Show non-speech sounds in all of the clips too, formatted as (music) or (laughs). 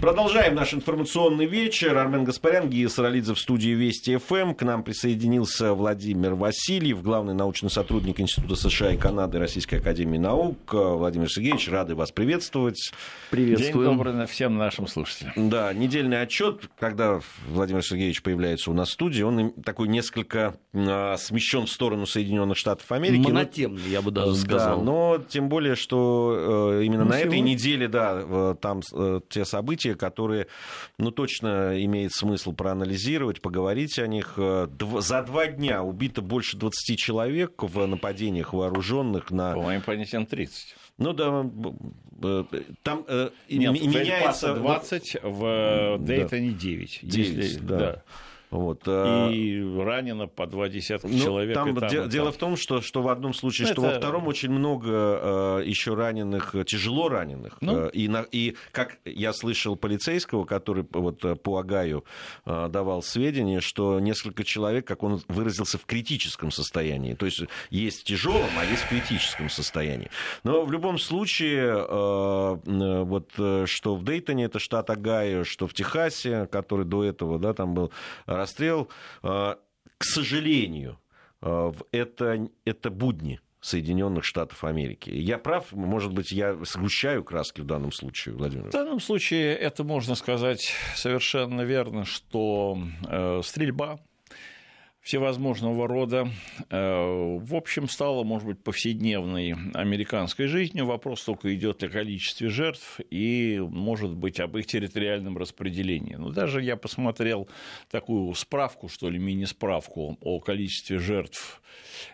Продолжаем наш информационный вечер. Армен Гаспарян, Гия Саралидзе в студии Вести ФМ. К нам присоединился Владимир Васильев, главный научный сотрудник Института США и Канады Российской Академии Наук. Владимир Сергеевич, рады вас приветствовать. Приветствую. День добрый всем нашим слушателям. Да, недельный отчет, когда Владимир Сергеевич появляется у нас в студии, он такой несколько а, смещен в сторону Соединенных Штатов Америки. Монотемный, но, я бы даже сказал. Да, но тем более, что э, именно ну, на этой неделе, да, там э, те события, которые, ну, точно имеет смысл проанализировать, поговорить о них. Э, за два дня убито больше 20 человек в нападениях вооруженных на... По моим понятиям, 30. Ну да, э, там э, Нет, меняется... 20, в Дейтоне да. 9. 9, если, да. да. Вот, а и ранено по два десятка ну, человек. Там, там, де- дело в том, что, что в одном случае, ну, что это... во втором очень много э, еще раненых, тяжело раненых. Ну? Э, и, на, и как я слышал полицейского, который вот, э, по Агаю э, давал сведения, что несколько человек, как он выразился, в критическом состоянии. То есть есть в тяжелом, а есть в критическом состоянии. Но в любом случае, э, э, вот, э, что в Дейтоне, это штат Агаю, что в Техасе, который до этого да, там был расстрел, а, к сожалению, а, это, это будни. Соединенных Штатов Америки. Я прав, может быть, я сгущаю краски в данном случае, Владимир? В данном случае это можно сказать совершенно верно, что э, стрельба всевозможного рода. Э, в общем, стало, может быть, повседневной американской жизнью. Вопрос только идет о количестве жертв и, может быть, об их территориальном распределении. Но даже я посмотрел такую справку, что ли, мини-справку о количестве жертв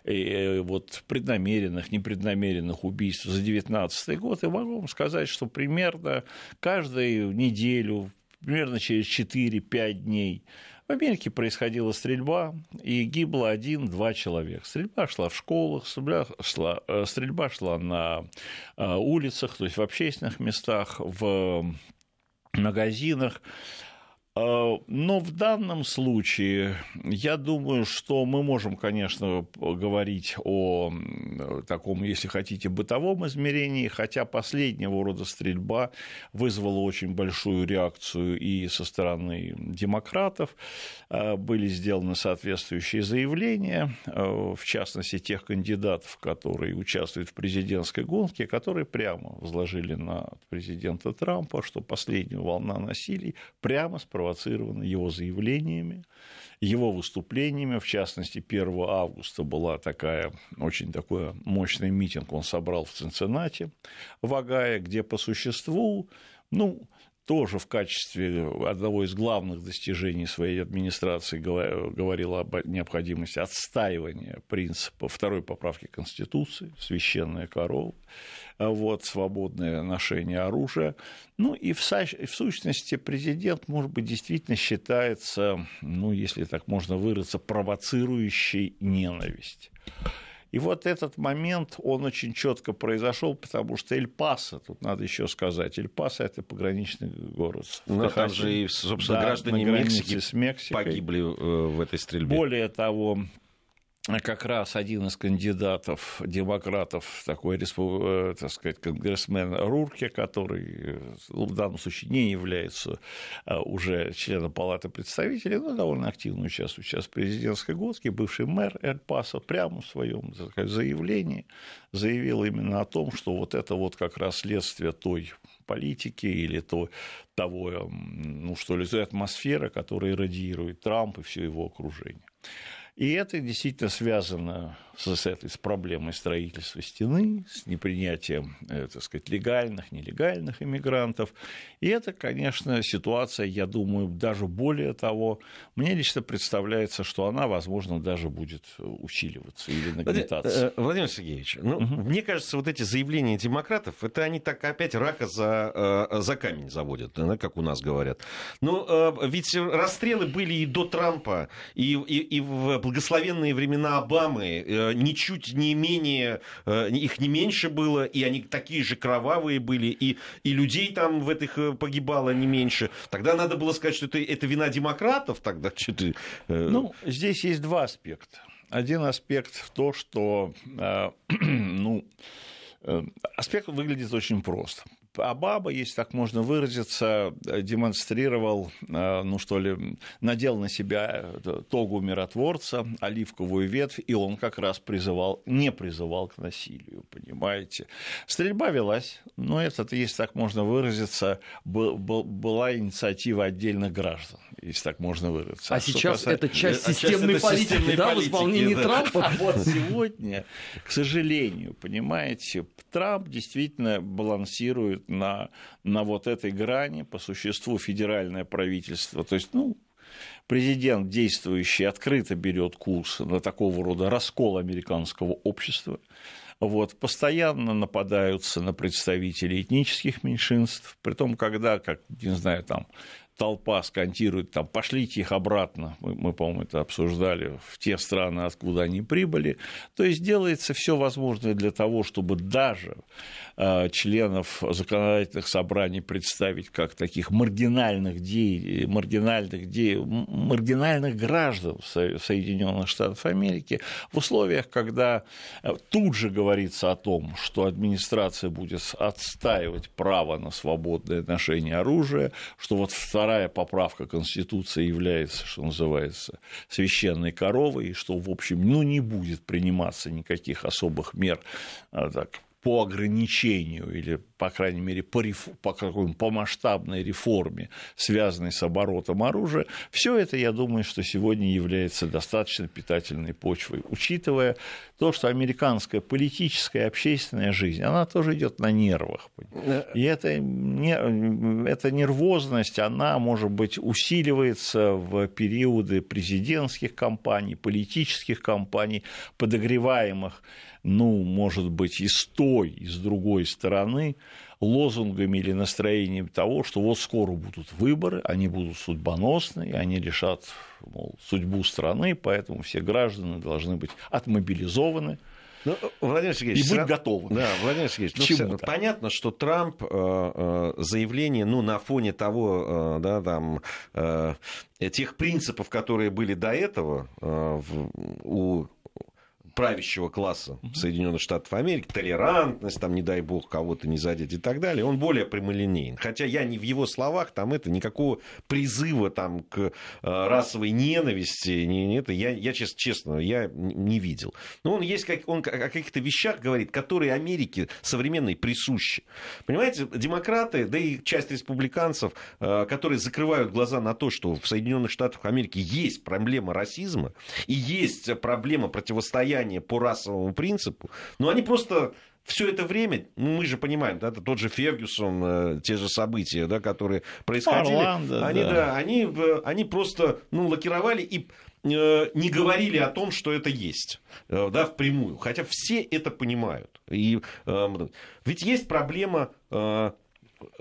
э, вот, преднамеренных, непреднамеренных убийств за 2019 год, и могу вам сказать, что примерно каждую неделю, примерно через 4-5 дней в Америке происходила стрельба, и гибло один-два человека. Стрельба шла в школах, стрельба шла, э, стрельба шла на э, улицах, то есть в общественных местах, в магазинах. А, но в данном случае я думаю, что мы можем, конечно, говорить о таком, если хотите, бытовом измерении, хотя последнего рода стрельба вызвала очень большую реакцию и со стороны демократов. А, были сделаны соответствующие заявления, а, в частности, тех кандидатов, которые участвуют в президентской гонке, которые прямо возложили на президента Трампа, что последняя волна насилий прямо спровоцировала спровоцировано его заявлениями, его выступлениями. В частности, 1 августа была такая, очень такой мощный митинг, он собрал в Цинциннате, в Агае, где по существу, ну, тоже в качестве одного из главных достижений своей администрации говорила об необходимости отстаивания принципа второй поправки Конституции, священная корова, вот, свободное ношение оружия. Ну и в, в сущности президент, может быть, действительно считается, ну, если так можно выразиться, провоцирующей ненависть. И вот этот момент, он очень четко произошел, потому что Эль-Пасо, тут надо еще сказать, Эль-Пасо – это пограничный город. Ну, там же и, собственно, да, граждане Мексики с Мексикой. погибли э, в этой стрельбе. Более того, как раз один из кандидатов демократов, такой, э, так сказать, конгрессмен Рурке, который ну, в данном случае не является э, уже членом Палаты представителей, но довольно активно участвует сейчас в президентской гонке, бывший мэр Эль-Паса, прямо в своем заявлении заявил именно о том, что вот это вот как раз следствие той политики или то, того, ну что ли, той атмосферы, которая радиирует Трамп и все его окружение. И это действительно связано с, этой с проблемой строительства стены, с непринятием, э, так сказать, легальных, нелегальных иммигрантов. И это, конечно, ситуация, я думаю, даже более того, мне лично представляется, что она, возможно, даже будет усиливаться или нагнетаться. Э, Владимир Сергеевич, ну, угу. мне кажется, вот эти заявления демократов, это они так опять рака за, э, за камень заводят, как у нас говорят. Ну, ведь расстрелы были и до Трампа, и, и, и в благословенные времена Обамы ничуть не менее, э, их не меньше было, и они такие же кровавые были, и, и людей там в этих э, погибало не меньше. Тогда надо было сказать, что это, это вина демократов тогда. (laughs) Что-то... Ну, здесь есть два аспекта. Один аспект в том, что, (clears throat) ну, Аспект выглядит очень просто. Обама, если так можно выразиться, демонстрировал, ну что ли, надел на себя тогу миротворца, оливковую ветвь, и он как раз призывал, не призывал к насилию, понимаете. Стрельба велась, но это, если так можно выразиться, была инициатива отдельных граждан, если так можно выразиться. А, а сейчас касается... это часть а системной это политики, системной да, политики, в исполнении да. Трампа? А вот сегодня, к сожалению, понимаете, Трамп действительно балансирует на, на вот этой грани, по существу федеральное правительство, то есть, ну, президент действующий открыто берет курс на такого рода раскол американского общества, вот, постоянно нападаются на представителей этнических меньшинств, при том, когда, как, не знаю, там, толпа скантирует, там, пошлите их обратно, мы, мы по-моему, это обсуждали, в те страны, откуда они прибыли. То есть делается все возможное для того, чтобы даже э, членов законодательных собраний представить как таких маргинальных, де... маргинальных, де... маргинальных граждан Соединенных Штатов Америки в условиях, когда э, тут же говорится о том, что администрация будет отстаивать право на свободное ношение оружия, что вот вторая поправка Конституции является, что называется, священной коровой, и что, в общем, ну, не будет приниматься никаких особых мер а, так, по ограничению или, по крайней мере, по, реф... по, какой по масштабной реформе, связанной с оборотом оружия, все это, я думаю, что сегодня является достаточно питательной почвой, учитывая то, что американская политическая и общественная жизнь, она тоже идет на нервах. И это, не... эта нервозность, она, может быть, усиливается в периоды президентских кампаний, политических кампаний, подогреваемых ну, может быть, и с той, и с другой стороны, лозунгами или настроением того, что вот скоро будут выборы, они будут судьбоносные, они решат мол, судьбу страны, поэтому все граждане должны быть отмобилизованы, ну, Владимир Сергеевич, и быть сра... готовым. Да, Владимир Сергеевич, ну, понятно, что Трамп э, э, заявление, ну, на фоне того, э, да, там, тех принципов, которые были до этого у правящего класса Соединенных Штатов Америки, толерантность, там, не дай бог, кого-то не задеть и так далее, он более прямолинейен. Хотя я не в его словах, там это никакого призыва там, к э, расовой ненависти, не, не это, я, я честно, честно, я не видел. Но он есть, как, он о каких-то вещах говорит, которые Америке современной присущи. Понимаете, демократы, да и часть республиканцев, э, которые закрывают глаза на то, что в Соединенных Штатах Америки есть проблема расизма и есть проблема противостояния влияние по расовому принципу, но они просто все это время, ну, мы же понимаем, да, это тот же Фергюсон, э, те же события, да, которые происходили, Орландо, они, да. Да, они, они просто ну, лакировали и э, не говорили о том, что это есть, э, да, впрямую. Хотя все это понимают. И, ведь есть проблема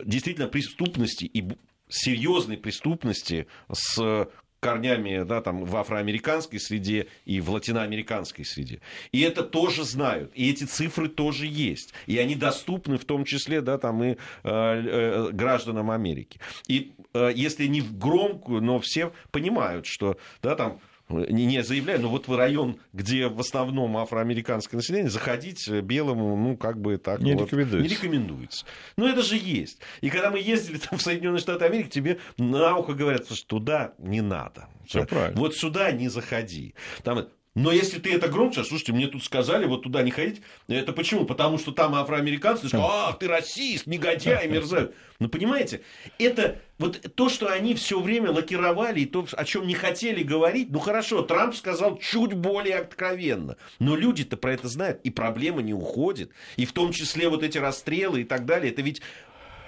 действительно преступности и серьезной преступности с корнями да, там, в афроамериканской среде и в латиноамериканской среде. И это тоже знают, и эти цифры тоже есть. И они доступны в том числе да, там, и э, э, гражданам Америки. И э, если не в громкую, но все понимают, что да, там, не, заявляю, но вот в район, где в основном афроамериканское население, заходить белому, ну, как бы так не, вот, рекомендуется. не рекомендуется. Но это же есть. И когда мы ездили там, в Соединенные Штаты Америки, тебе на ухо говорят, что туда не надо. Все правильно. Вот сюда не заходи. Там, но если ты это громче, слушайте, мне тут сказали, вот туда не ходить. Это почему? Потому что там афроамериканцы скажут, ах, ты расист, негодяй, мерзавец. Ну, понимаете, это вот то, что они все время лакировали, и то, о чем не хотели говорить, ну хорошо, Трамп сказал чуть более откровенно. Но люди-то про это знают, и проблема не уходит. И в том числе вот эти расстрелы и так далее. Это ведь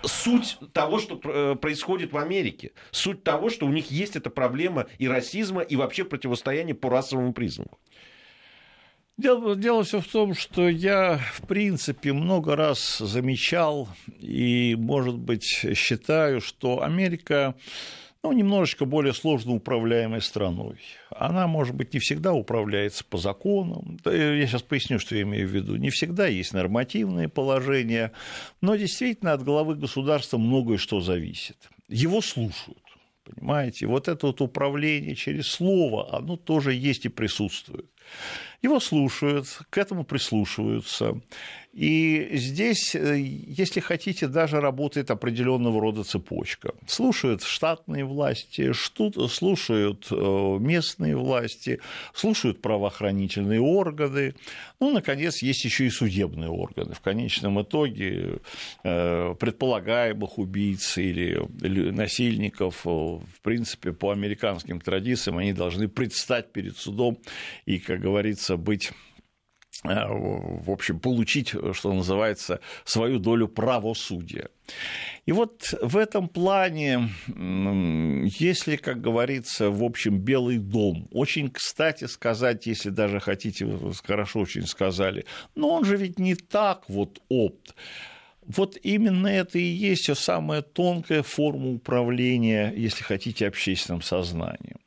суть того, что э, происходит в Америке. Суть того, что у них есть эта проблема и расизма, и вообще противостояние по расовому признаку. Дело, дело все в том, что я, в принципе, много раз замечал и, может быть, считаю, что Америка ну, немножечко более сложно управляемой страной. Она, может быть, не всегда управляется по законам. Я сейчас поясню, что я имею в виду. Не всегда есть нормативные положения, но действительно от главы государства многое что зависит. Его слушают. Понимаете, вот это вот управление через слово, оно тоже есть и присутствует. Его слушают, к этому прислушиваются. И здесь, э, если хотите, даже работает определенного рода цепочка. Слушают штатные власти, слушают э, местные власти, слушают правоохранительные органы. Ну, наконец, есть еще и судебные органы. В конечном итоге э, предполагаемых убийц или насильников, в принципе, по американским традициям, они должны предстать перед судом и, как говорится, быть Э, в общем, получить, что называется, свою долю правосудия. И вот в этом плане, если, как говорится, в общем, Белый дом, очень кстати сказать, если даже хотите, хорошо очень сказали, но он же ведь не так вот опт. Вот именно это и есть самая тонкая форма управления, если хотите, общественным сознанием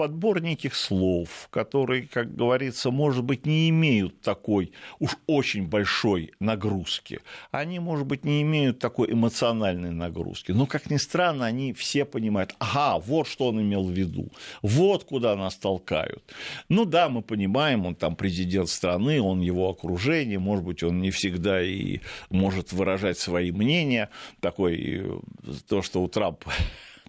подбор неких слов, которые, как говорится, может быть, не имеют такой уж очень большой нагрузки. Они, может быть, не имеют такой эмоциональной нагрузки. Но, как ни странно, они все понимают, ага, вот что он имел в виду, вот куда нас толкают. Ну да, мы понимаем, он там президент страны, он его окружение, может быть, он не всегда и может выражать свои мнения. Такой, то, что у Трампа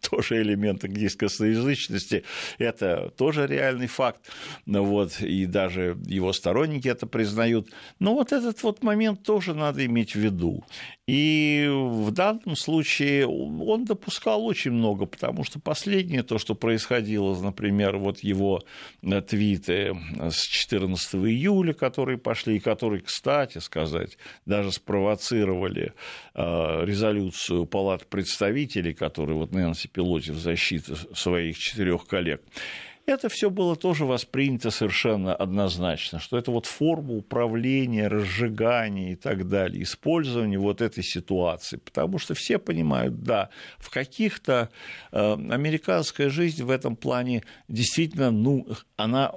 (laughs) тоже элемент английской косноязычности, это тоже реальный факт, ну вот, и даже его сторонники это признают. Но вот этот вот момент тоже надо иметь в виду. И в данном случае он допускал очень много, потому что последнее то, что происходило, например, вот его э, твиты с 14 июля, которые пошли, и которые, кстати сказать, даже спровоцировали э, резолюцию Палаты представителей, которые вот Нэнси Пелоти в защиту своих четырех коллег, это все было тоже воспринято совершенно однозначно, что это вот форма управления, разжигания и так далее, использования вот этой ситуации, потому что все понимают, да, в каких-то э, американская жизнь в этом плане действительно, ну, она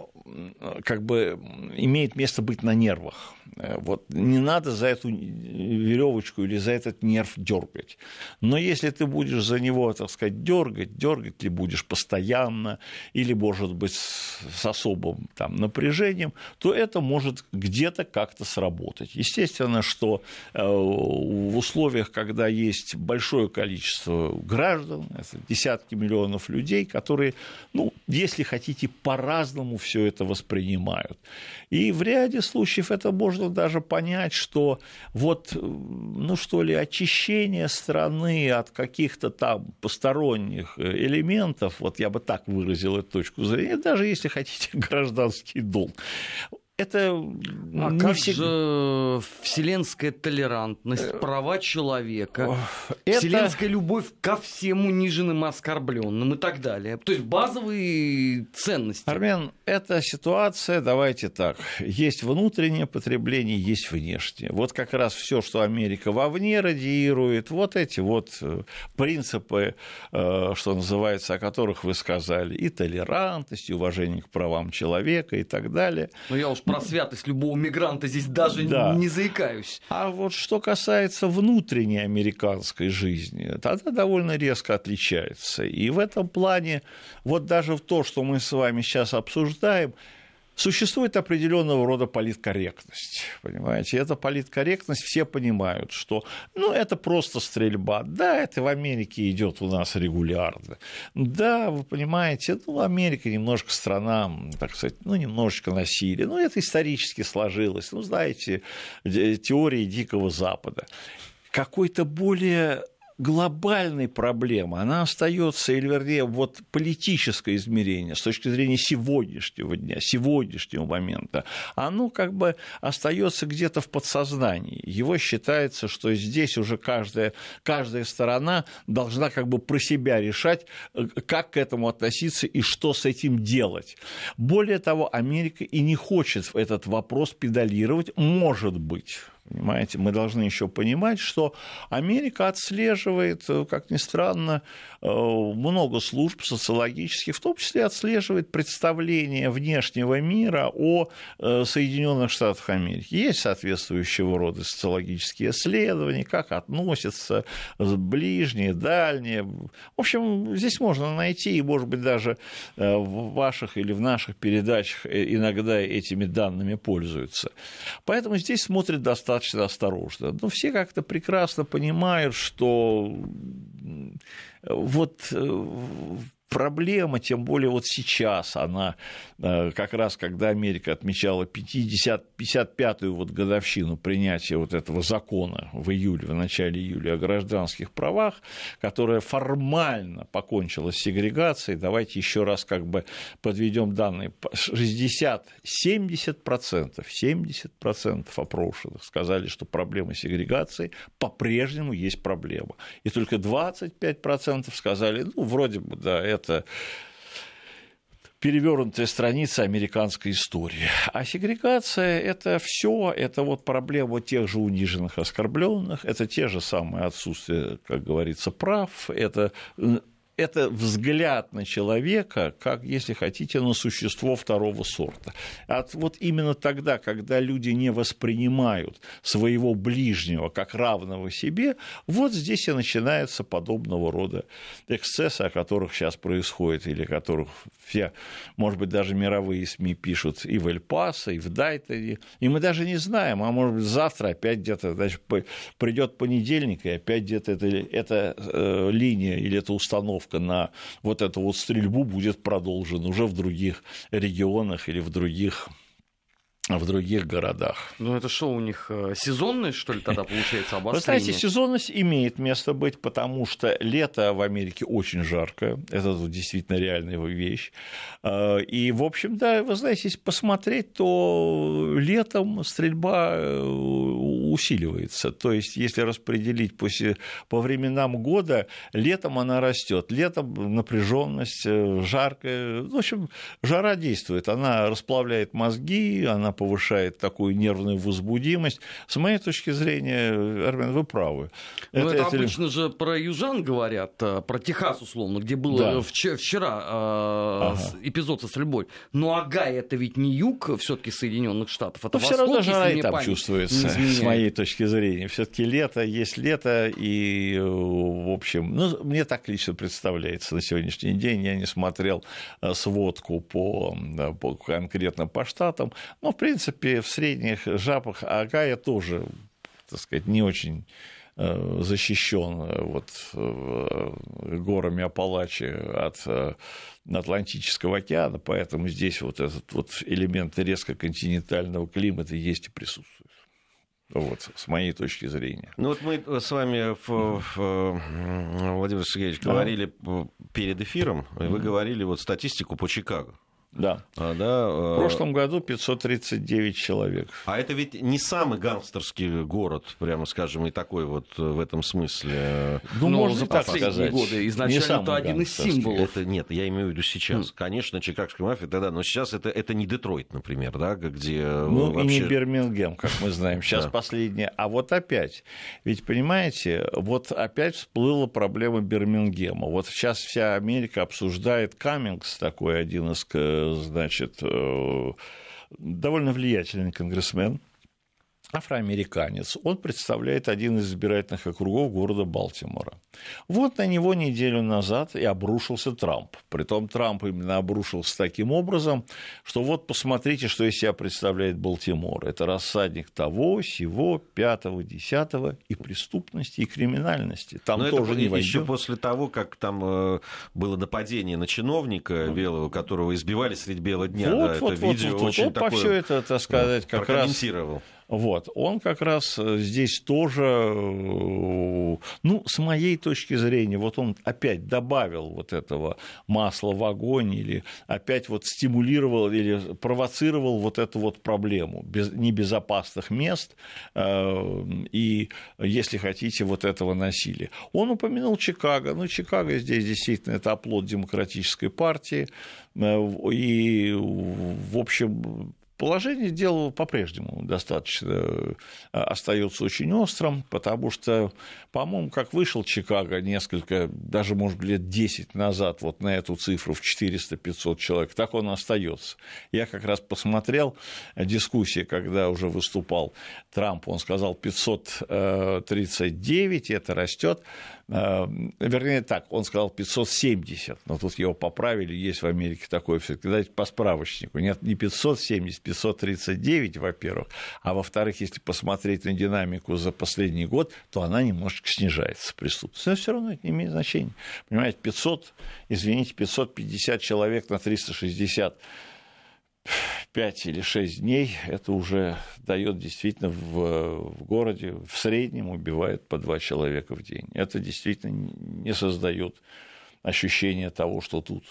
как бы имеет место быть на нервах. Э, вот не надо за эту веревочку или за этот нерв дергать. Но если ты будешь за него, так сказать, дергать, дергать ли будешь постоянно, или, может быть, с особым там, напряжением, то это может где-то как-то сработать. Естественно, что э, в условиях, когда есть большое количество граждан, это десятки миллионов людей, которые, ну, если хотите, по-разному все это воспринимают. И в ряде случаев это можно даже понять, что вот, ну что ли, очищение страны от каких-то там посторонних элементов, вот я бы так выразил эту точку зрения, даже если хотите (laughs) гражданский долг, это а не как всегда... же вселенская толерантность, э, права человека, это... вселенская любовь ко всем униженным, оскорбленным и так далее. То есть базовые ценности. Армен, эта ситуация, давайте так, есть внутреннее потребление, есть внешнее. Вот как раз все, что Америка вовне радиирует, вот эти вот э, принципы, э, что называется, о которых вы сказали, и толерантность, и уважение к правам человека и так далее. Но я уж про святость любого мигранта здесь даже да. не заикаюсь. А вот что касается внутренней американской жизни, тогда довольно резко отличается. И в этом плане, вот даже в то, что мы с вами сейчас обсуждаем, Существует определенного рода политкорректность, понимаете? Эта политкорректность все понимают, что, ну, это просто стрельба. Да, это в Америке идет у нас регулярно. Да, вы понимаете, ну, Америка немножко страна, так сказать, ну, немножечко насилия. Ну, это исторически сложилось. Ну, знаете, теории Дикого Запада. Какой-то более глобальной проблемы, она остается, или вернее, вот политическое измерение с точки зрения сегодняшнего дня, сегодняшнего момента, оно как бы остается где-то в подсознании. Его считается, что здесь уже каждая, каждая сторона должна как бы про себя решать, как к этому относиться и что с этим делать. Более того, Америка и не хочет этот вопрос педалировать, может быть Понимаете, мы должны еще понимать, что Америка отслеживает, как ни странно, много служб социологических, в том числе отслеживает представление внешнего мира о Соединенных Штатах Америки. Есть соответствующего рода социологические исследования, как относятся ближние, дальние. В общем, здесь можно найти, и, может быть, даже в ваших или в наших передачах иногда этими данными пользуются. Поэтому здесь смотрят достаточно осторожно. Но все как-то прекрасно понимают, что вот э, проблема, тем более вот сейчас она, э, как раз когда Америка отмечала 50, 55-ю вот годовщину принятия вот этого закона в июле, в начале июля о гражданских правах, которая формально покончила с сегрегацией, давайте еще раз как бы подведем данные, 60-70%, 70% опрошенных сказали, что проблема сегрегации по-прежнему есть проблема. И только 25% сказали, ну, вроде бы, да, это перевернутая страница американской истории. А сегрегация – это все, это вот проблема тех же униженных, оскорбленных, это те же самые отсутствия, как говорится, прав, это это взгляд на человека, как, если хотите, на существо второго сорта. От, вот именно тогда, когда люди не воспринимают своего ближнего как равного себе, вот здесь и начинаются подобного рода эксцессы, о которых сейчас происходит, или которых все, может быть, даже мировые СМИ пишут и в Эль-Пасо, и в Дайтоне, и мы даже не знаем, а может быть, завтра опять где-то придет понедельник, и опять где-то эта, эта э, линия или эта установка установка на вот эту вот стрельбу будет продолжена уже в других регионах или в других в других городах. Ну, это что у них, э, сезонность, что ли, тогда получается, обострение? Вы знаете, сезонность имеет место быть, потому что лето в Америке очень жаркое, это действительно реальная вещь. Э, и, в общем, да, вы знаете, если посмотреть, то летом стрельба э, усиливается. То есть, если распределить по, по временам года, летом она растет. Летом напряженность, жаркая. В общем, жара действует, она расплавляет мозги, она повышает такую нервную возбудимость. С моей точки зрения, Армен, вы правы. Ну, это, это, обычно же про южан говорят, э, про Техас, условно, где был да. вчера э, ага. эпизод со стрельбой. Но Агай это ведь не юг все-таки Соединенных Штатов, это Но все равно жара и там чувствуется, с моей точки зрения. Все-таки лето есть лето, и, в общем, ну, мне так лично представляется на сегодняшний день. Я не смотрел э, сводку по, по конкретно по штатам, но, в принципе, в средних жабах Агая тоже, так сказать, не очень э, защищен э, вот, э, горами Апалачи от Атлантического океана, поэтому здесь вот этот вот элемент резко континентального климата есть и присутствует. Вот, с моей точки зрения. Ну вот мы с вами, Владимир Сергеевич, говорили да. перед эфиром, вы говорили вот статистику по Чикаго. Да. А, да. В э, прошлом году 539 человек. А это ведь не самый гангстерский город, прямо скажем, и такой вот э, в этом смысле. Ну, Но можно так сказать. годы изначально это один из символов. Это, нет, я имею в виду сейчас. Mm. Конечно, чикагская мафия тогда, но сейчас это, это не Детройт, например, да, где Ну, вообще... и не Бирмингем, как мы знаем. (laughs) Сейчас последнее. А вот опять, ведь, понимаете, вот опять всплыла проблема Бирмингема. Вот сейчас вся Америка обсуждает Каммингс, такой один из значит, э, довольно влиятельный конгрессмен, афроамериканец. Он представляет один из избирательных округов города Балтимора. Вот на него неделю назад и обрушился Трамп. Притом Трамп именно обрушился таким образом, что вот посмотрите, что из себя представляет Балтимор. Это рассадник того, сего, пятого, десятого и преступности, и криминальности. Там Но тоже это не еще после того, как там э, было нападение на чиновника белого, которого избивали средь бела дня. Вот, да, вот, это вот, видео вот, очень вот, такое... по все это, так сказать, как раз вот, он как раз э, здесь тоже, э, ну, с моей точки зрения, вот он опять добавил вот этого масла в огонь или опять вот стимулировал или провоцировал вот эту вот проблему без, небезопасных мест э, и, если хотите, вот этого насилия. Он упомянул Чикаго. Ну, Чикаго здесь действительно это оплот демократической партии. И, в общем, Положение дела по-прежнему достаточно э, остается очень острым, потому что, по-моему, как вышел Чикаго несколько, даже, может лет 10 назад вот на эту цифру в 400-500 человек, так он остается. Я как раз посмотрел дискуссии, когда уже выступал Трамп, он сказал 539, это растет. Э, вернее так, он сказал 570, но тут его поправили, есть в Америке такое все, дайте по справочнику, нет, не 570, 539, во-первых, а во-вторых, если посмотреть на динамику за последний год, то она немножечко снижается, преступность, но все равно это не имеет значения, понимаете, 500, извините, 550 человек на 360 5 или 6 дней, это уже дает действительно в, в городе в среднем убивает по 2 человека в день. Это действительно не создает ощущение того, что тут,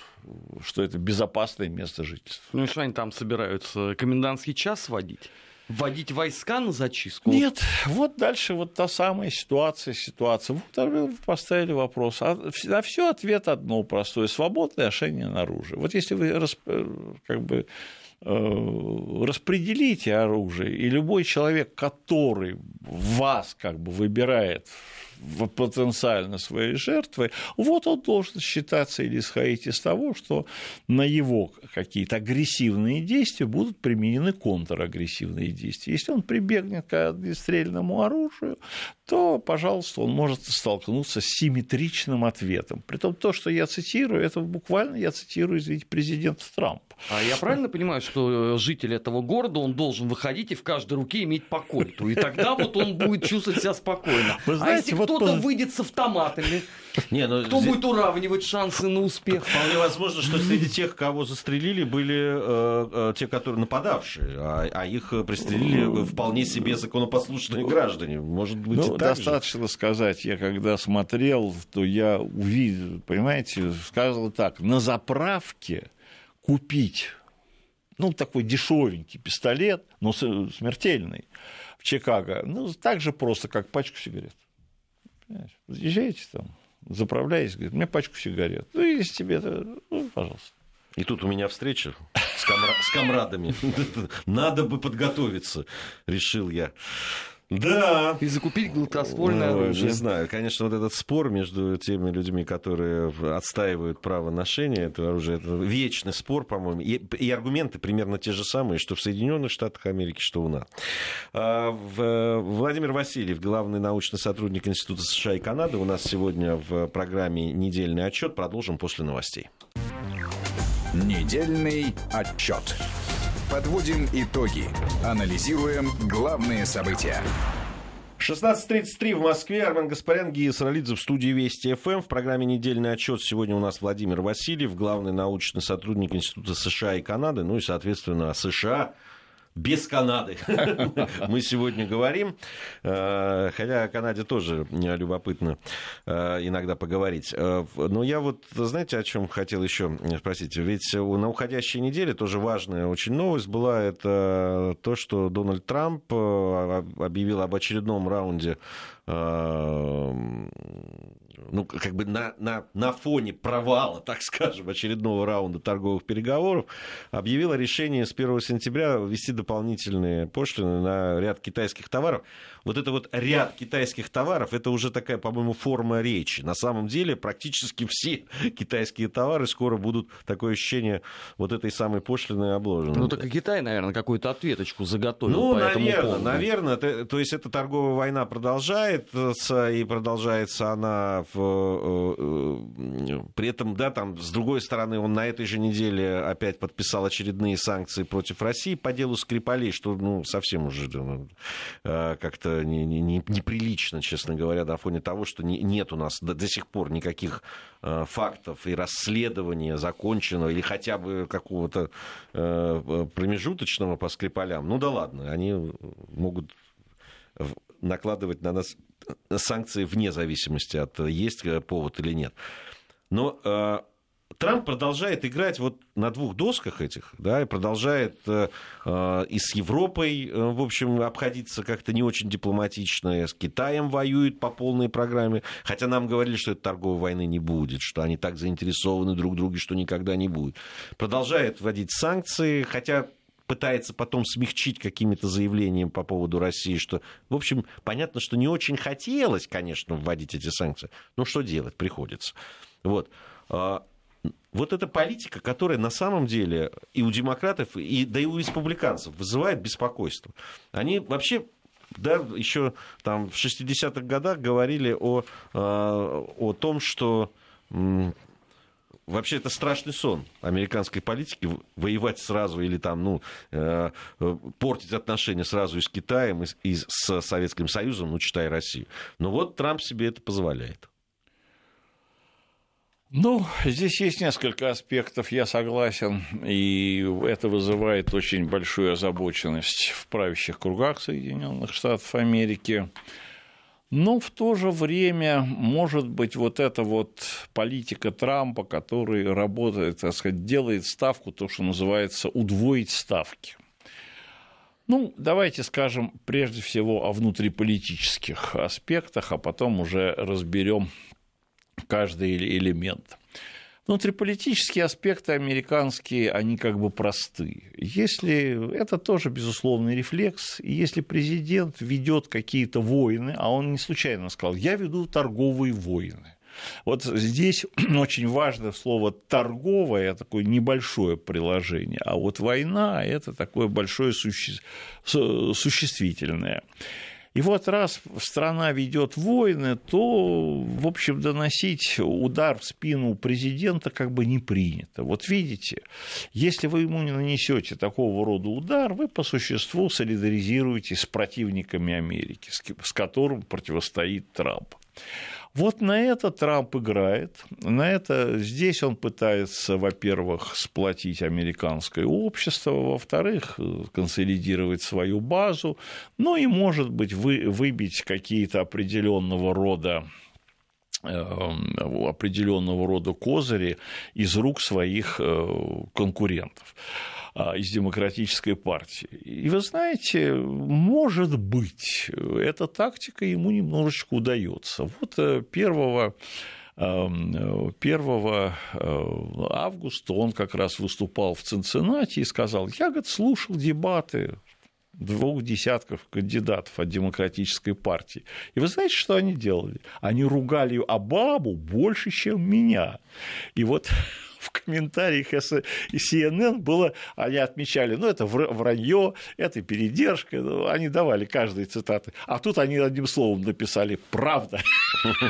что это безопасное место жительства. Ну и что они там собираются комендантский час вводить? Вводить войска на зачистку? Нет, вот дальше вот та самая ситуация, ситуация. Вот поставили вопрос. А на все ответ одно простое. Свободное ношение оружия. Вот если вы э, как бы Э, распределите оружие, и любой человек, который вас как бы выбирает потенциально своей жертвой, вот он должен считаться или исходить из того, что на его какие-то агрессивные действия будут применены контрагрессивные действия. Если он прибегнет к огнестрельному оружию, то, пожалуйста, он может столкнуться с симметричным ответом. Притом то, что я цитирую, это буквально я цитирую, извините, президента Трампа. А я правильно понимаю, что житель этого города, он должен выходить и в каждой руке иметь по кольту, и тогда вот он будет чувствовать себя спокойно. Вы знаете, а если вот кто-то выйдет с автоматами, (laughs) не, ну, кто здесь... будет уравнивать шансы на успех? Вполне возможно, что среди тех, кого застрелили, были э, э, те, которые нападавшие, а, а их пристрелили вполне себе законопослушные граждане. Может быть, ну, и так достаточно же? сказать, я когда смотрел, то я увидел, понимаете, сказал так, на заправке купить ну, такой дешевенький пистолет, но смертельный в Чикаго, ну, так же просто, как пачку сигарет. Езжайте там, заправляетесь, говорит, мне пачку сигарет. Ну, если тебе это, ну, пожалуйста. И тут у меня встреча с, комра... с комрадами. (laughs) Надо бы подготовиться, решил я. Да. И закупить гладкоствольное ну, оружие. Не знаю. Конечно, вот этот спор между теми людьми, которые отстаивают право ношения этого оружия, это вечный спор, по-моему. И, и аргументы примерно те же самые, что в Соединенных Штатах Америки, что у нас. А, в, Владимир Васильев, главный научный сотрудник Института США и Канады, у нас сегодня в программе «Недельный отчет». Продолжим после новостей. Недельный отчет. Подводим итоги. Анализируем главные события. 16.33 в Москве. Армен Гаспарян, Гия Саралидзе в студии Вести ФМ. В программе «Недельный отчет» сегодня у нас Владимир Васильев, главный научный сотрудник Института США и Канады, ну и, соответственно, США без Канады (laughs) мы сегодня говорим. Э, хотя о Канаде тоже любопытно э, иногда поговорить. Э, но я вот, знаете, о чем хотел еще спросить? Ведь на уходящей неделе тоже важная очень новость была. Это то, что Дональд Трамп объявил об очередном раунде ну, как бы на, на, на фоне провала, так скажем, очередного раунда торговых переговоров, объявила решение с 1 сентября ввести дополнительные пошлины на ряд китайских товаров вот это вот ряд китайских товаров, это уже такая, по-моему, форма речи. На самом деле практически все китайские товары скоро будут, такое ощущение, вот этой самой пошлиной обложены. Ну так и Китай, наверное, какую-то ответочку заготовил ну, по наверное, этому поводу. наверное. То, то есть эта торговая война продолжается, и продолжается она в, при этом, да, там, с другой стороны, он на этой же неделе опять подписал очередные санкции против России по делу Скрипалей, что, ну, совсем уже э, как-то не, не, не, неприлично, честно говоря, на фоне того, что не, нет у нас до, до сих пор никаких э, фактов и расследования законченного или хотя бы какого-то э, промежуточного по Скрипалям. Ну да ладно, они могут накладывать на нас санкции вне зависимости от есть повод или нет. Но э, Трамп продолжает играть вот на двух досках этих, да, и продолжает э, э, и с Европой, э, в общем, обходиться как-то не очень дипломатично, и с Китаем воюет по полной программе, хотя нам говорили, что этой торговой войны не будет, что они так заинтересованы друг в друге, что никогда не будет. Продолжает вводить санкции, хотя пытается потом смягчить какими-то заявлениями по поводу России, что, в общем, понятно, что не очень хотелось, конечно, вводить эти санкции, но что делать, приходится. Вот. А, вот эта политика, которая на самом деле и у демократов, и, да и у республиканцев вызывает беспокойство. Они вообще да, еще там в 60-х годах говорили о, а, о том, что вообще это страшный сон американской политики воевать сразу или там, ну, э, портить отношения сразу и с Китаем, и, и с Советским Союзом, ну, читай Россию. Но вот Трамп себе это позволяет. Ну, здесь есть несколько аспектов, я согласен, и это вызывает очень большую озабоченность в правящих кругах Соединенных Штатов Америки. Но в то же время, может быть, вот эта вот политика Трампа, который работает, так сказать, делает ставку, то, что называется, удвоить ставки. Ну, давайте скажем прежде всего о внутриполитических аспектах, а потом уже разберем каждый элемент. Внутриполитические аспекты американские, они как бы просты. Если это тоже безусловный рефлекс, и если президент ведет какие-то войны, а он не случайно сказал, я веду торговые войны. Вот здесь (clears throat) очень важно слово торговое, такое небольшое приложение, а вот война это такое большое суще... существительное. И вот раз страна ведет войны, то, в общем, доносить удар в спину президента как бы не принято. Вот видите, если вы ему не нанесете такого рода удар, вы по существу солидаризируетесь с противниками Америки, с которым противостоит Трамп. Вот на это Трамп играет, на это здесь он пытается, во-первых, сплотить американское общество, во-вторых, консолидировать свою базу, ну и, может быть, вы, выбить какие-то определенного рода эм, определенного рода козыри из рук своих э, конкурентов. А, из демократической партии. И вы знаете, может быть, эта тактика ему немножечко удается. Вот 1 1 августа он как раз выступал в Цинциннати и сказал, я, говорит, слушал дебаты двух десятков кандидатов от демократической партии. И вы знаете, что они делали? Они ругали Обаму больше, чем меня. И вот в комментариях CNN было, они отмечали, ну, это вранье, это передержка, ну, они давали каждые цитаты. А тут они одним словом написали «правда».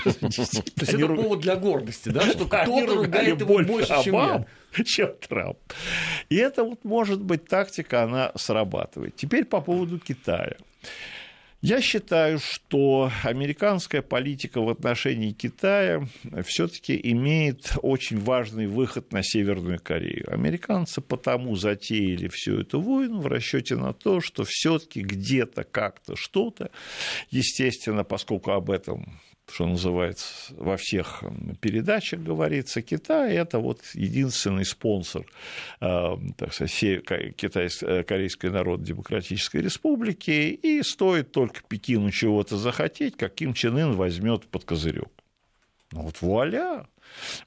То есть это повод для гордости, да, что кто-то ругает его больше, чем я чем Трамп. И это вот может быть тактика, она срабатывает. Теперь по поводу Китая. Я считаю, что американская политика в отношении Китая все-таки имеет очень важный выход на Северную Корею. Американцы потому затеяли всю эту войну в расчете на то, что все-таки где-то как-то что-то, естественно, поскольку об этом что называется, во всех передачах говорится, Китай – это вот единственный спонсор, э, так сказать, Китайской, э, Корейской Народно-Демократической Республики, и стоит только Пекину чего-то захотеть, как Ким Чен Ын возьмет под козырек. Ну вот вуаля,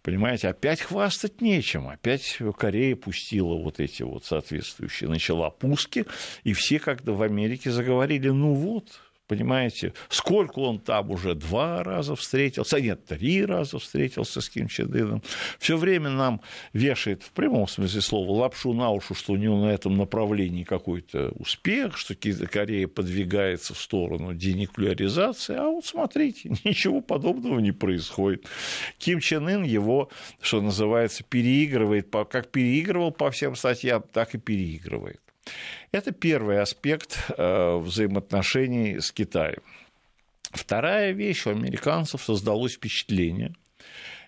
Понимаете, опять хвастать нечем. Опять Корея пустила вот эти вот соответствующие, начала пуски, и все как-то в Америке заговорили, ну вот, Понимаете, сколько он там уже два раза встретился, нет, три раза встретился с Ким Чен Ыном. Все время нам вешает в прямом смысле слова лапшу на уши, что у него на этом направлении какой-то успех, что Корея подвигается в сторону денуклеаризации, а вот смотрите, (laughs) ничего подобного не происходит. Ким Чен Ын его, что называется, переигрывает, как переигрывал по всем статьям, так и переигрывает. Это первый аспект э, взаимоотношений с Китаем. Вторая вещь, у американцев создалось впечатление –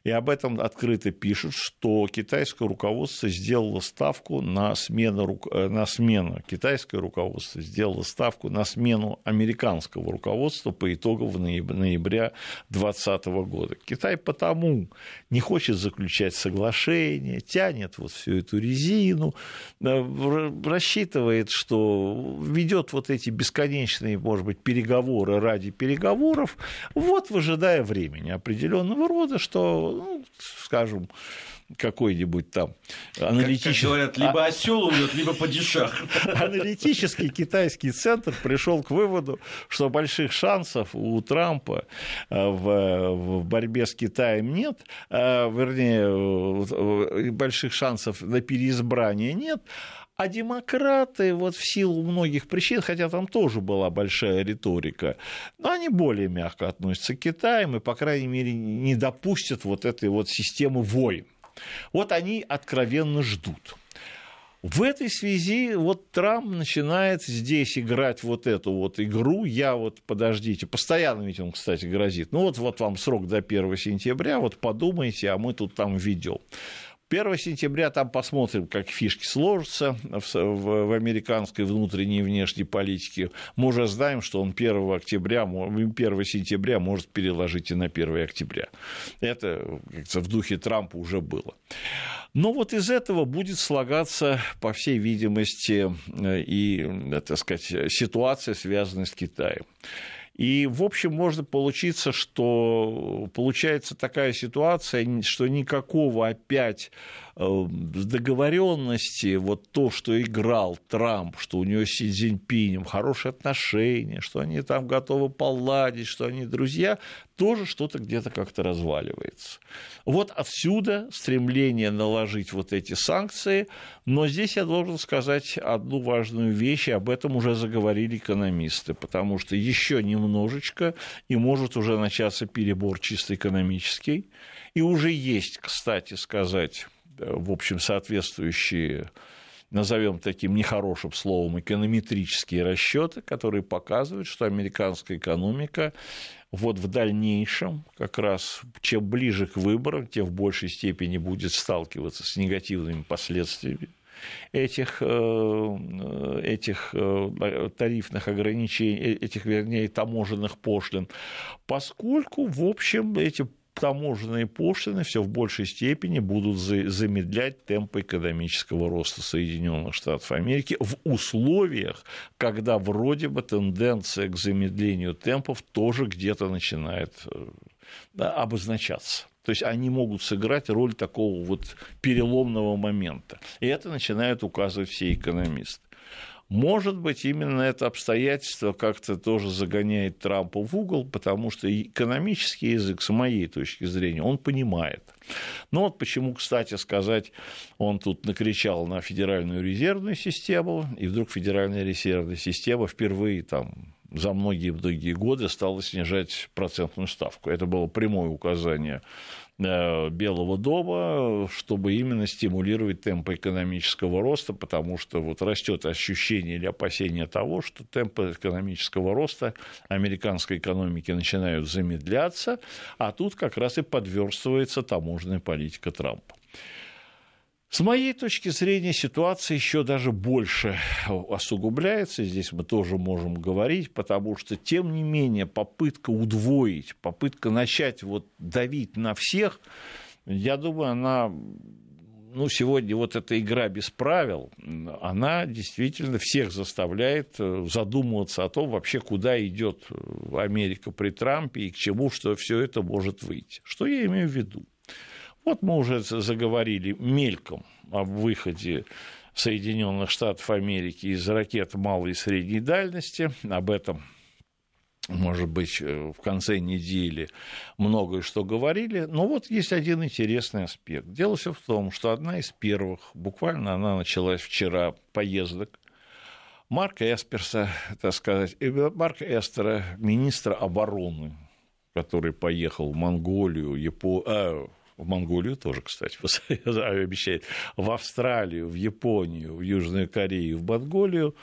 и об этом открыто пишут, что китайское руководство сделало ставку на смену, э, на смену китайское руководство сделало ставку на смену американского руководства по итогам ноября 2020 года. Китай потому не хочет заключать соглашение, тянет вот всю эту резину, э, рассчитывает, что ведет вот эти бесконечные, может быть, переговоры ради переговоров, вот выжидая времени определенного рода, что ну, скажем, какой-нибудь там аналитический... Как, как говорят, либо осел умрет, либо падишах. (laughs) Аналитический китайский центр пришел к выводу, что больших шансов у Трампа э, в, в борьбе с Китаем нет, а, вернее, больших шансов на переизбрание нет, а демократы вот в силу многих причин, хотя там тоже была большая риторика, но они более мягко относятся к Китаю и, по крайней мере, не допустят вот этой вот системы войн. Вот они откровенно ждут. В этой связи вот Трамп начинает здесь играть вот эту вот игру. Я вот, подождите, постоянно ведь он, кстати, грозит. Ну вот, вот вам срок до 1 сентября, вот подумайте, а мы тут там ведем. 1 сентября там посмотрим, как фишки сложатся в, в, в американской внутренней и внешней политике. Мы уже знаем, что он 1 октября, 1 сентября может переложить и на 1 октября. Это в духе Трампа уже было. Но вот из этого будет слагаться, по всей видимости, э, и, э, так сказать, ситуация, связанная с Китаем. И, в общем, можно получиться, что получается такая ситуация, что никакого опять договоренности, вот то, что играл Трамп, что у него с Си Цзиньпинем хорошие отношения, что они там готовы поладить, что они друзья, тоже что-то где-то как-то разваливается. Вот отсюда стремление наложить вот эти санкции, но здесь я должен сказать одну важную вещь, и об этом уже заговорили экономисты, потому что еще немножечко, и может уже начаться перебор чисто экономический, и уже есть, кстати сказать, в общем, соответствующие назовем таким нехорошим словом, эконометрические расчеты, которые показывают, что американская экономика вот в дальнейшем, как раз чем ближе к выборам, тем в большей степени будет сталкиваться с негативными последствиями этих, э, этих э, тарифных ограничений, э, этих, вернее, таможенных пошлин, поскольку, в общем, эти таможенные пошлины все в большей степени будут замедлять темпы экономического роста Соединенных Штатов Америки в условиях, когда вроде бы тенденция к замедлению темпов тоже где-то начинает э, да, обозначаться. То есть они могут сыграть роль такого вот переломного момента. И это начинают указывать все экономисты. Может быть, именно это обстоятельство как-то тоже загоняет Трампа в угол, потому что экономический язык, с моей точки зрения, он понимает. Ну вот почему, кстати сказать, он тут накричал на Федеральную резервную систему, и вдруг Федеральная резервная система впервые там за многие-многие годы стала снижать процентную ставку. Это было прямое указание Белого дома, чтобы именно стимулировать темпы экономического роста, потому что вот растет ощущение или опасение того, что темпы экономического роста американской экономики начинают замедляться, а тут как раз и подверстывается таможенная политика Трампа. С моей точки зрения ситуация еще даже больше осугубляется, здесь мы тоже можем говорить, потому что, тем не менее, попытка удвоить, попытка начать вот давить на всех, я думаю, она ну, сегодня вот эта игра без правил, она действительно всех заставляет э, задумываться о том, вообще, куда идет Америка при Трампе и к чему что все это может выйти. Что я имею в виду? Вот мы уже заговорили мельком о выходе Соединенных Штатов Америки из ракет малой и средней дальности. Об этом может быть, э, в конце недели многое что говорили. Но вот есть один интересный аспект. Дело все в том, что одна из первых, буквально она началась вчера, поездок Марка Эсперса, так сказать, Марка Эстера, министра обороны, который поехал в Монголию, Япо... а, в Монголию тоже, кстати, (laughs) обещает, в Австралию, в Японию, в Южную Корею, в Монголию.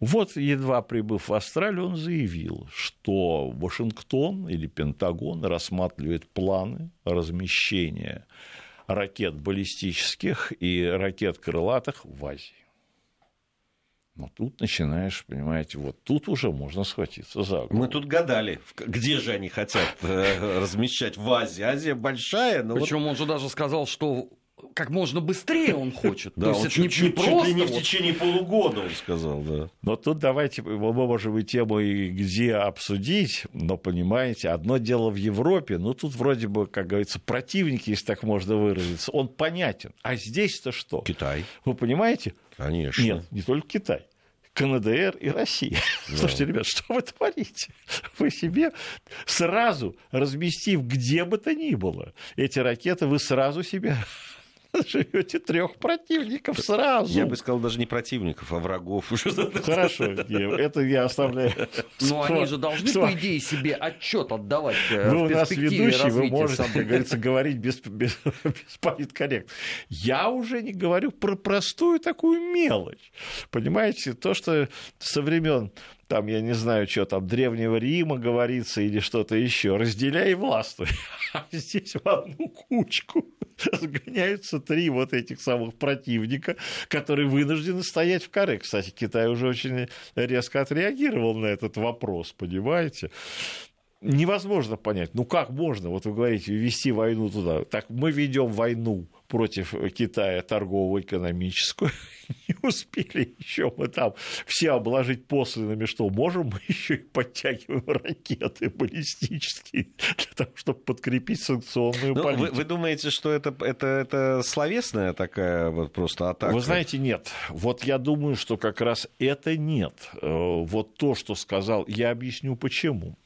Вот, едва прибыв в Австралию, он заявил, что Вашингтон или Пентагон рассматривает планы размещения ракет баллистических и ракет крылатых в Азии. Но тут начинаешь, понимаете, вот тут уже можно схватиться за голову. Мы тут гадали, где же они хотят э, размещать в Азии. Азия большая, но Причем вот... он же даже сказал, что как можно быстрее он хочет. (laughs) Да, То есть это чуть, не, не просто... Чуть ли не в течение полугода, он сказал, да. Но тут давайте, мы можем и тему и где обсудить, но, понимаете, одно дело в Европе, ну, тут вроде бы, как говорится, противник, если так можно выразиться, он понятен. А здесь-то что? Китай. Вы понимаете? Конечно. Нет, не только Китай. КНДР и Россия. Да. Слушайте, ребят, что вы творите? Вы себе сразу, разместив где бы то ни было эти ракеты, вы сразу себя (laughs) живете трех противников сразу. Я бы сказал, даже не противников, а врагов. (laughs) Хорошо, это я оставляю. Но они же должны, по идее, себе отчет отдавать. Э, вы у нас ведущий, вы можете, как говорится, говорить без, без, без политкоррект. Я уже не говорю про простую такую мелочь. Понимаете, то, что со времен там, я не знаю, что там, Древнего Рима говорится или что-то еще, разделяй и властвуй. (laughs) А здесь в одну кучку (laughs) сгоняются три вот этих самых противника, которые вынуждены стоять в коре. Кстати, Китай уже очень резко отреагировал на этот вопрос, понимаете? невозможно понять, ну как можно, вот вы говорите, вести войну туда. Так мы ведем войну против Китая торгово-экономическую, (laughs) не успели еще мы там все обложить посланными, что можем, мы еще и подтягиваем ракеты баллистические для того, чтобы подкрепить санкционную ну, политику. Вы, вы думаете, что это, это, это словесная такая вот просто атака? Вы знаете, нет. Вот я думаю, что как раз это нет. Э, вот то, что сказал, я объясню почему.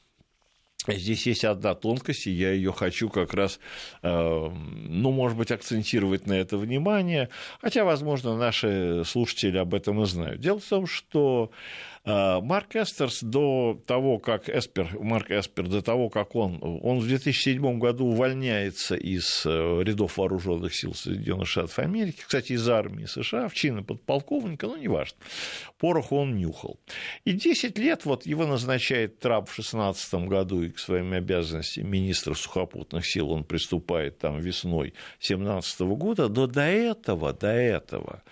Здесь есть одна тонкость, и я ее хочу как раз, э, ну, может быть, акцентировать на это внимание, хотя, возможно, наши слушатели об этом и знают. Дело в том, что Марк Эстерс до того, как Эспер, Марк Эспер, до того, как он, он в 2007 году увольняется из э, рядов вооруженных сил Соединенных Штатов Америки, кстати, из армии США, в чины подполковника, ну, неважно, порох он нюхал. И 10 лет вот его назначает Трамп в 2016 году, и к своим обязанностям министра сухопутных сил он приступает там весной 2017 года, но до этого, до этого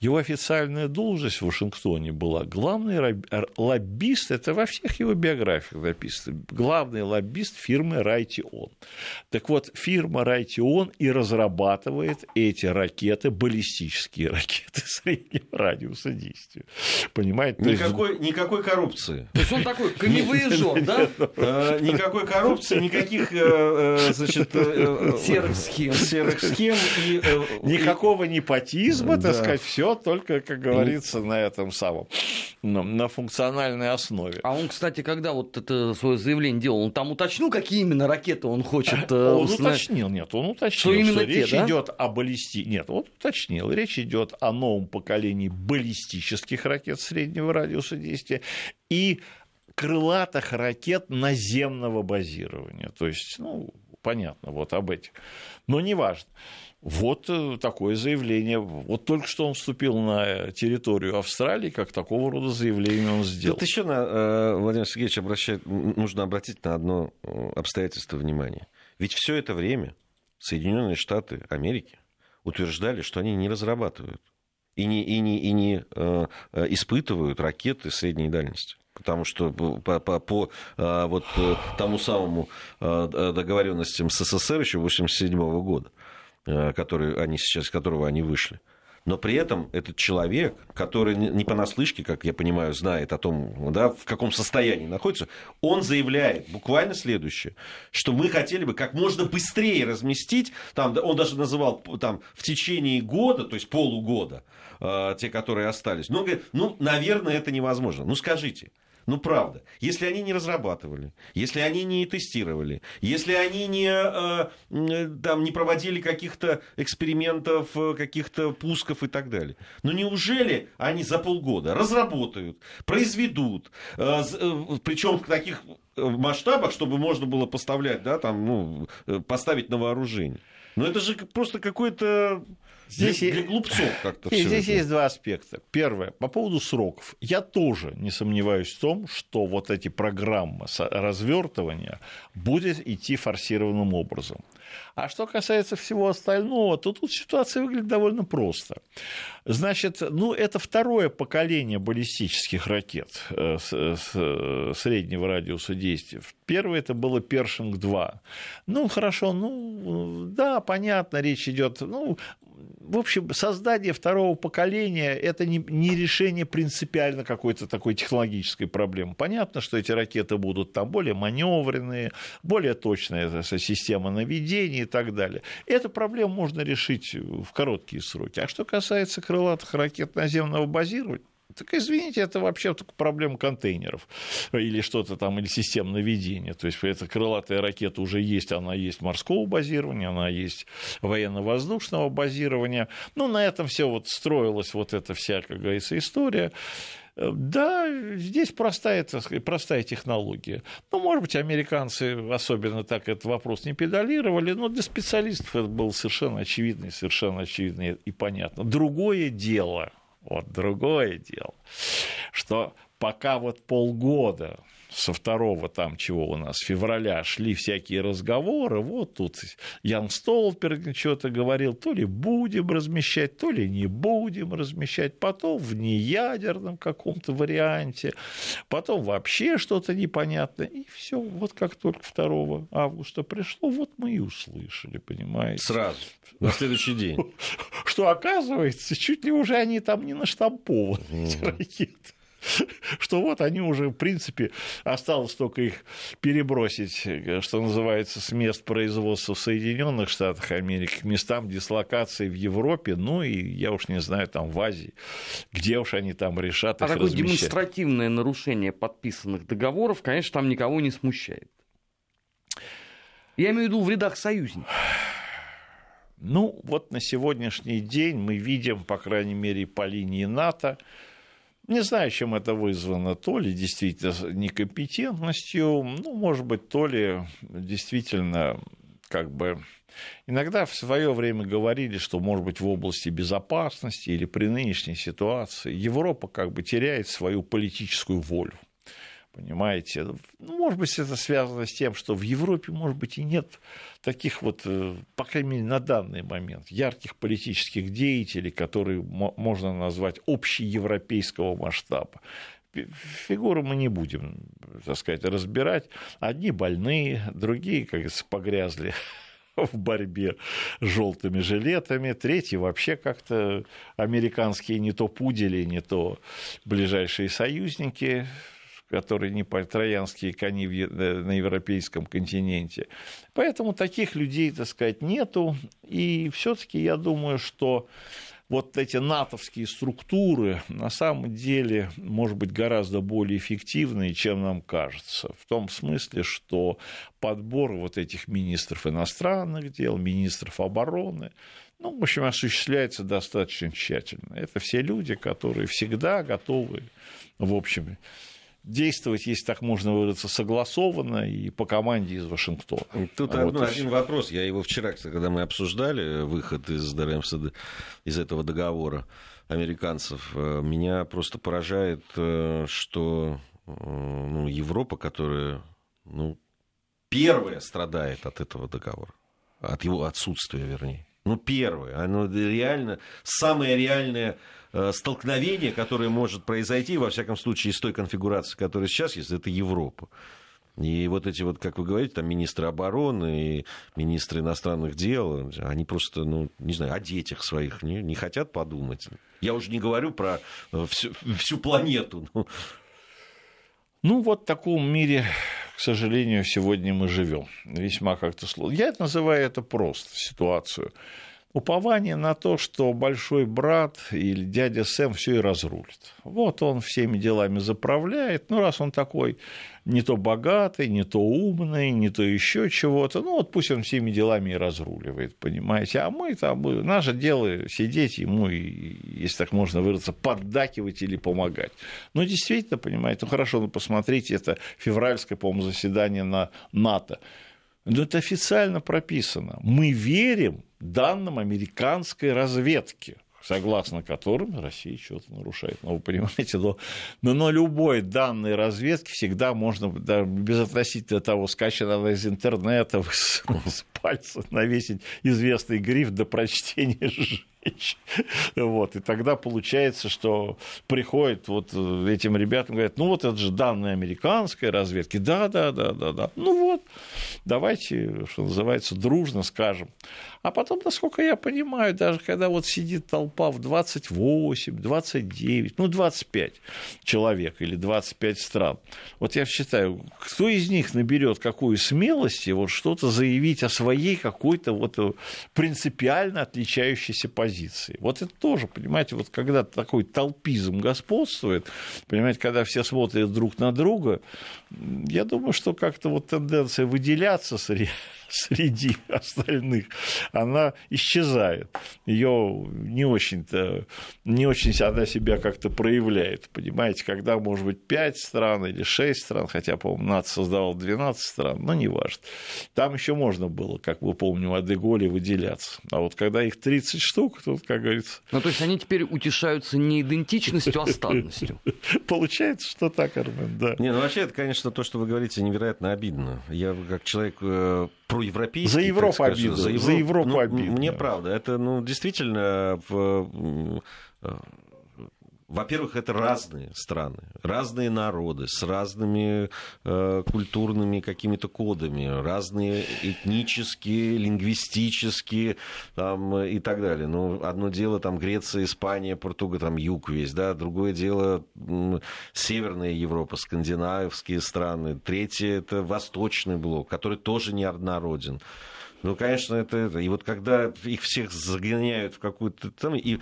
его официальная должность в Вашингтоне была главный лоббист, это во всех его биографиях написано, главный лоббист фирмы Райтион. Так вот, фирма Райтион и разрабатывает эти ракеты, баллистические (laughs) ракеты среднего радиуса действия. Понимаете? Никакой, есть... никакой коррупции. То есть он такой камевояжер, да? Э, никакой коррупции, никаких э, э, значит, серых схем. Серых схем и... (laughs) Никакого непотизма, так сказать, все только, как говорится, на этом самом, на функциональной основе. А он, кстати, когда вот это свое заявление делал, он там уточнил, какие именно ракеты он хочет э, Он установить? уточнил, нет, он уточнил, что, именно что те, речь да? идет о баллисти... Нет, он уточнил, речь идет о новом поколении баллистических ракет среднего радиуса действия и крылатых ракет наземного базирования. То есть, ну, понятно, вот об этих. Но неважно. Вот э, такое заявление. Вот только что он вступил на территорию Австралии, как такого рода заявление он сделал. Тут еще, на, э, Владимир Сергеевич, обращает, нужно обратить на одно э, обстоятельство внимания. Ведь все это время Соединенные Штаты Америки утверждали, что они не разрабатывают и не, и не, и не испытывают ракеты средней дальности потому что по, по, по вот тому самому договоренностям с СССР еще 1987 года который они сейчас, из которого они вышли. Но при этом этот человек, который не понаслышке, как я понимаю, знает о том, да, в каком состоянии находится, он заявляет буквально следующее, что мы хотели бы как можно быстрее разместить, там, он даже называл там, в течение года, то есть полугода, э, те, которые остались. Но он говорит, ну, наверное, это невозможно. Ну, скажите, ну, правда. Если они не разрабатывали, если они не тестировали, если они не, э, э, там, не проводили каких-то экспериментов, э, каких-то пусков и так далее. Ну, неужели они за полгода разработают, произведут, причем в таких масштабах, чтобы можно было поставлять, да, там, ну, поставить на вооружение? Ну, это же просто какой-то Здесь для, для глупцов как-то (laughs) Здесь это. есть два аспекта. Первое, по поводу сроков. Я тоже не сомневаюсь в том, что вот эти программы развертывания будет идти форсированным образом. А что касается всего остального, то тут ситуация выглядит довольно просто. Значит, ну, это второе поколение баллистических ракет э, с среднего радиуса действия. Первое это было Першинг-2. Ну, хорошо, ну, да, понятно, речь идет, ну, в общем, создание второго поколения – это не, не решение принципиально какой-то такой технологической проблемы. Понятно, что эти ракеты будут там более маневренные, более точная система наведения и так далее. Эту проблему можно решить в короткие сроки. А что касается крылатых ракет наземного базирования, так извините, это вообще только проблема контейнеров или что-то там, или систем наведения. То есть эта крылатая ракета уже есть, она есть морского базирования, она есть военно-воздушного базирования. Ну, на этом все вот строилась вот эта вся, как говорится, история. Да, здесь простая, так сказать, простая технология. Ну, может быть, американцы особенно так этот вопрос не педалировали, но для специалистов это было совершенно очевидно, совершенно очевидно и понятно. Другое дело – вот другое дело, что пока вот полгода со второго там чего у нас, февраля шли всякие разговоры, вот тут Ян Столперг что-то говорил, то ли будем размещать, то ли не будем размещать, потом в неядерном каком-то варианте, потом вообще что-то непонятное, и все, вот как только 2 августа пришло, вот мы и услышали, понимаете. Сразу, на следующий день. (laughs) Что оказывается, чуть ли уже они там не наштампованы, эти ракеты. (laughs) что вот они уже, в принципе, осталось только их перебросить, что называется, с мест производства в Соединенных Штатах Америки к местам дислокации в Европе, ну и, я уж не знаю, там в Азии, где уж они там решат а их такое размещать. демонстративное нарушение подписанных договоров, конечно, там никого не смущает. Я имею в виду в рядах союзников. Ну, вот на сегодняшний день мы видим, по крайней мере, по линии НАТО, не знаю, чем это вызвано. То ли действительно некомпетентностью, ну, может быть, то ли действительно как бы Иногда в свое время говорили, что, может быть, в области безопасности или при нынешней ситуации Европа как бы теряет свою политическую волю. Понимаете? Ну, может быть, это связано с тем, что в Европе, может быть, и нет таких вот, э, по крайней мере, на данный момент, ярких политических деятелей, которые можно назвать общеевропейского масштаба. Фигуры мы не будем, так сказать, разбирать. Одни больные, другие, как говорится, погрязли (laughs) в борьбе с желтыми жилетами, третьи вообще как-то американские не то пудели, не то ближайшие союзники которые не троянские кони э, на европейском континенте. Поэтому таких людей, так сказать, нету. И все-таки я думаю, что вот эти натовские структуры на самом деле, может быть, гораздо более эффективные, чем нам кажется. В том смысле, что подбор вот этих министров иностранных дел, министров обороны, ну, в общем, осуществляется достаточно тщательно. Это все люди, которые всегда готовы, в общем, действовать, если так можно выразиться, согласованно и по команде из Вашингтона. Тут вот одно, один вопрос. Я его вчера, когда мы обсуждали выход из ДРМСД, из этого договора американцев, э, меня просто поражает, э, что э, ну, Европа, которая ну, первая страдает от этого договора, от его отсутствия, вернее. Ну, первое. Оно реально, самое реальное Э, столкновение, которое может произойти, во всяком случае, из той конфигурации, которая сейчас есть, это Европа. И вот эти вот, как вы говорите, там министры обороны и министры иностранных дел, они просто, ну, не знаю, о детях своих не, не хотят подумать. Я уже не говорю про э, всю, всю планету. Ну. Ну, вот в таком мире, к сожалению, сегодня мы живем. Весьма как-то сложно. Я называю это просто ситуацию упование на то, что большой брат или дядя Сэм все и разрулит. Вот он всеми делами заправляет. Ну, раз он такой не то богатый, не то умный, не то еще чего-то, ну, вот пусть он всеми делами и разруливает, понимаете. А мы там, наше дело сидеть ему, если так можно выразиться, поддакивать или помогать. Ну, действительно, понимаете, ну, хорошо, ну, посмотрите, это февральское, по-моему, заседание на НАТО. Но это официально прописано. Мы верим данным американской разведки, согласно которым Россия что-то нарушает. Но ну, вы понимаете, но, но на любой данной разведки всегда можно, да, безотносительно того, скачано из интернета, (laughs) с, с пальца навесить известный гриф до прочтения. Вот, и тогда получается, что приходят вот этим ребятам, говорят, ну вот это же данные американской разведки, да, да, да, да, да, ну вот, давайте, что называется, дружно скажем. А потом, насколько я понимаю, даже когда вот сидит толпа в 28, 29, ну 25 человек или 25 стран, вот я считаю, кто из них наберет какую смелости вот что-то заявить о своей какой-то вот принципиально отличающейся позиции. Вот это тоже, понимаете, вот когда такой толпизм господствует, понимаете, когда все смотрят друг на друга, я думаю, что как-то вот тенденция выделяться (laughs) среди остальных, она исчезает. Ее не очень-то, не очень она себя как-то проявляет. Понимаете, когда может быть 5 стран или 6 стран, хотя, по-моему, НАТО создавал 12 стран, но не важно. Там еще можно было, как мы помним, о Деголе выделяться. А вот когда их 30 штук, тут, как говорится... Ну, то есть они теперь утешаются не идентичностью, а статностью. Получается, что так, Армен, да. Не, ну вообще, это, конечно, то, что вы говорите, невероятно обидно. Я как человек э, проевропейский. За Европу обиду. За, Евро... Европу ну, обиду. Мне правда. Это, ну, действительно, в э, во-первых, это разные страны, разные народы с разными э, культурными какими-то кодами, разные этнические, лингвистические там, и так далее. Ну, одно дело там Греция, Испания, Португалия, там юг весь, да, другое дело Северная Европа, скандинавские страны, третье это Восточный блок, который тоже неоднороден. Ну, конечно, это, это. И вот когда их всех загоняют в какую-то там и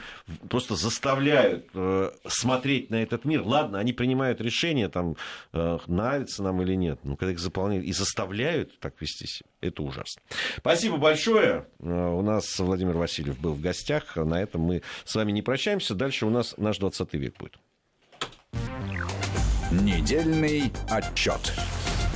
просто заставляют э, смотреть на этот мир, ладно, они принимают решение, там, э, нравится нам или нет, но когда их заполняют и заставляют так вести себя, это ужасно. Спасибо большое. Э, у нас Владимир Васильев был в гостях. На этом мы с вами не прощаемся. Дальше у нас наш 20 век будет. Недельный отчет.